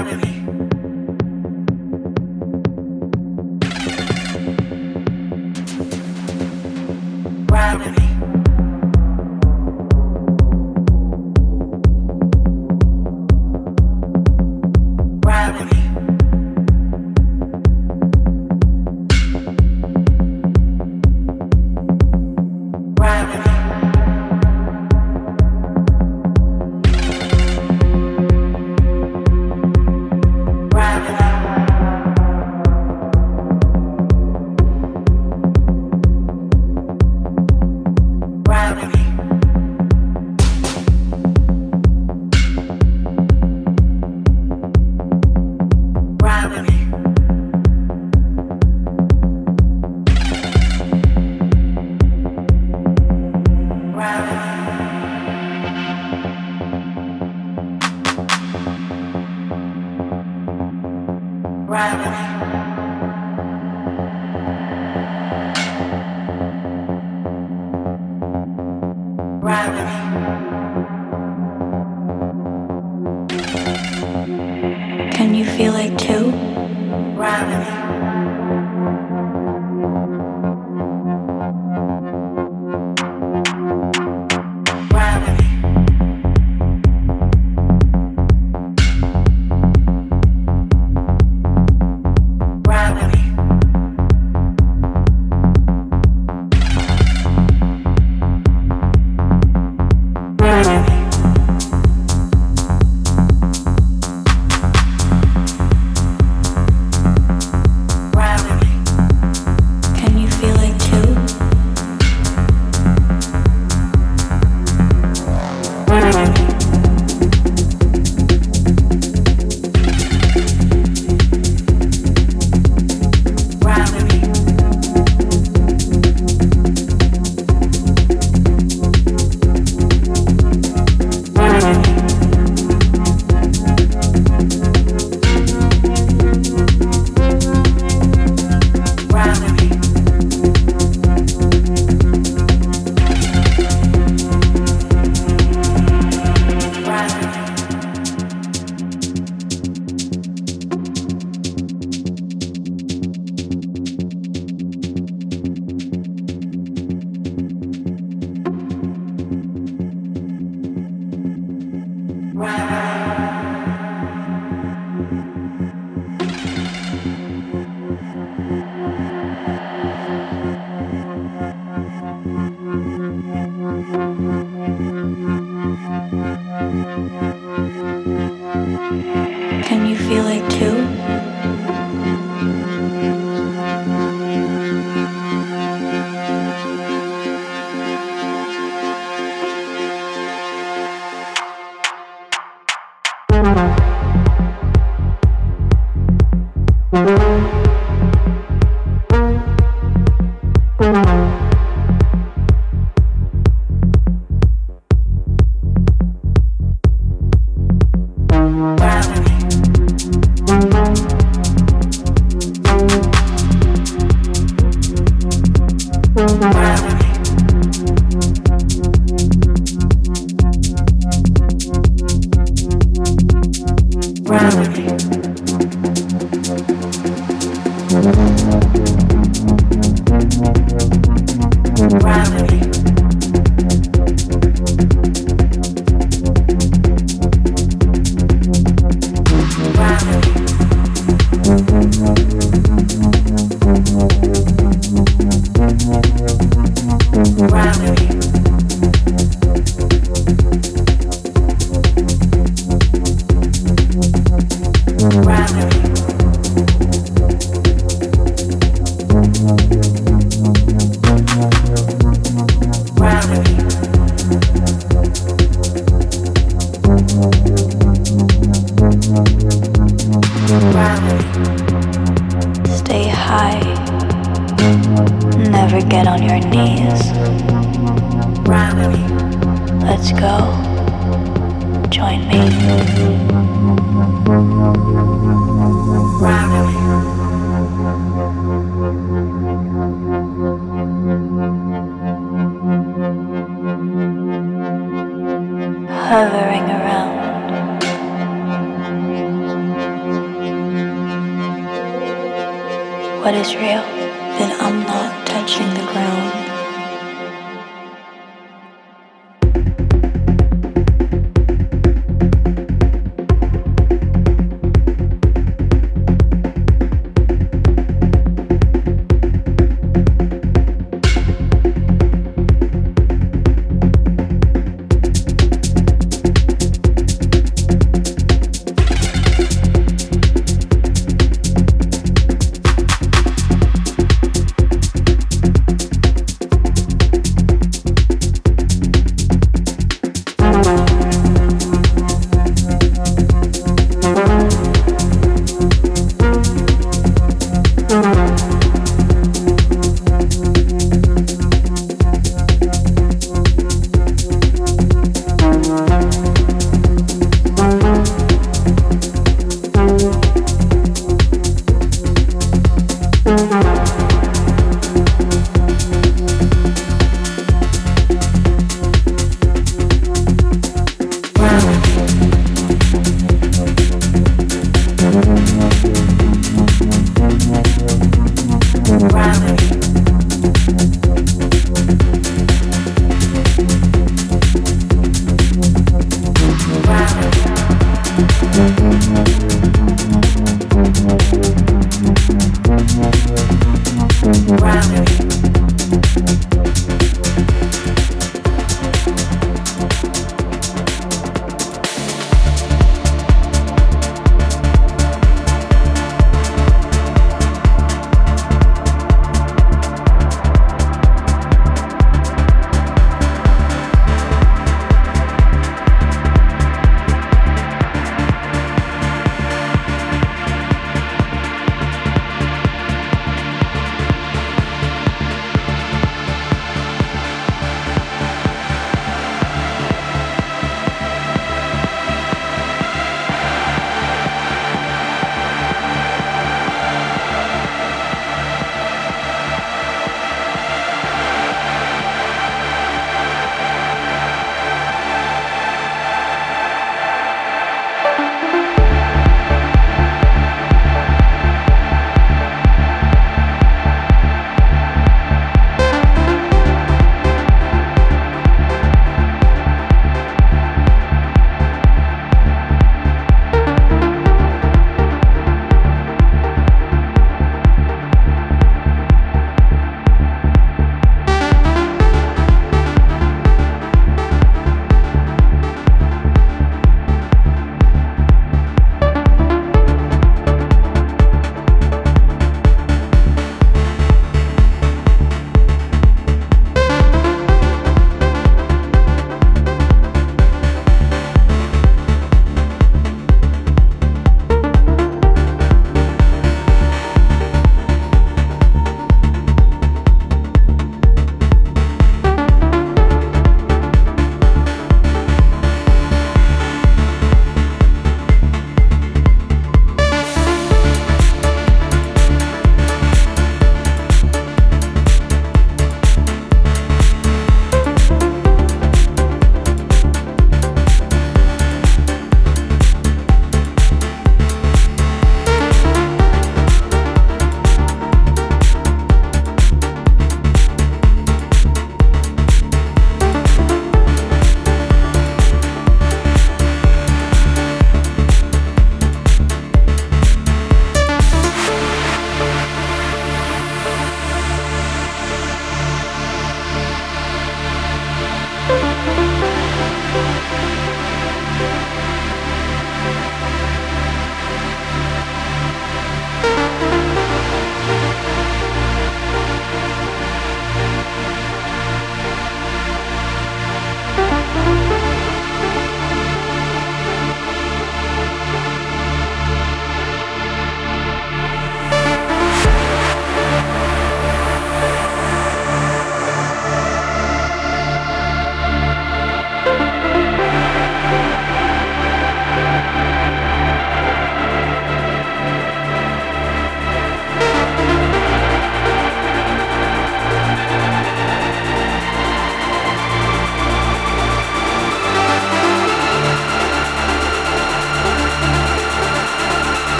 Never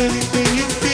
anything you stand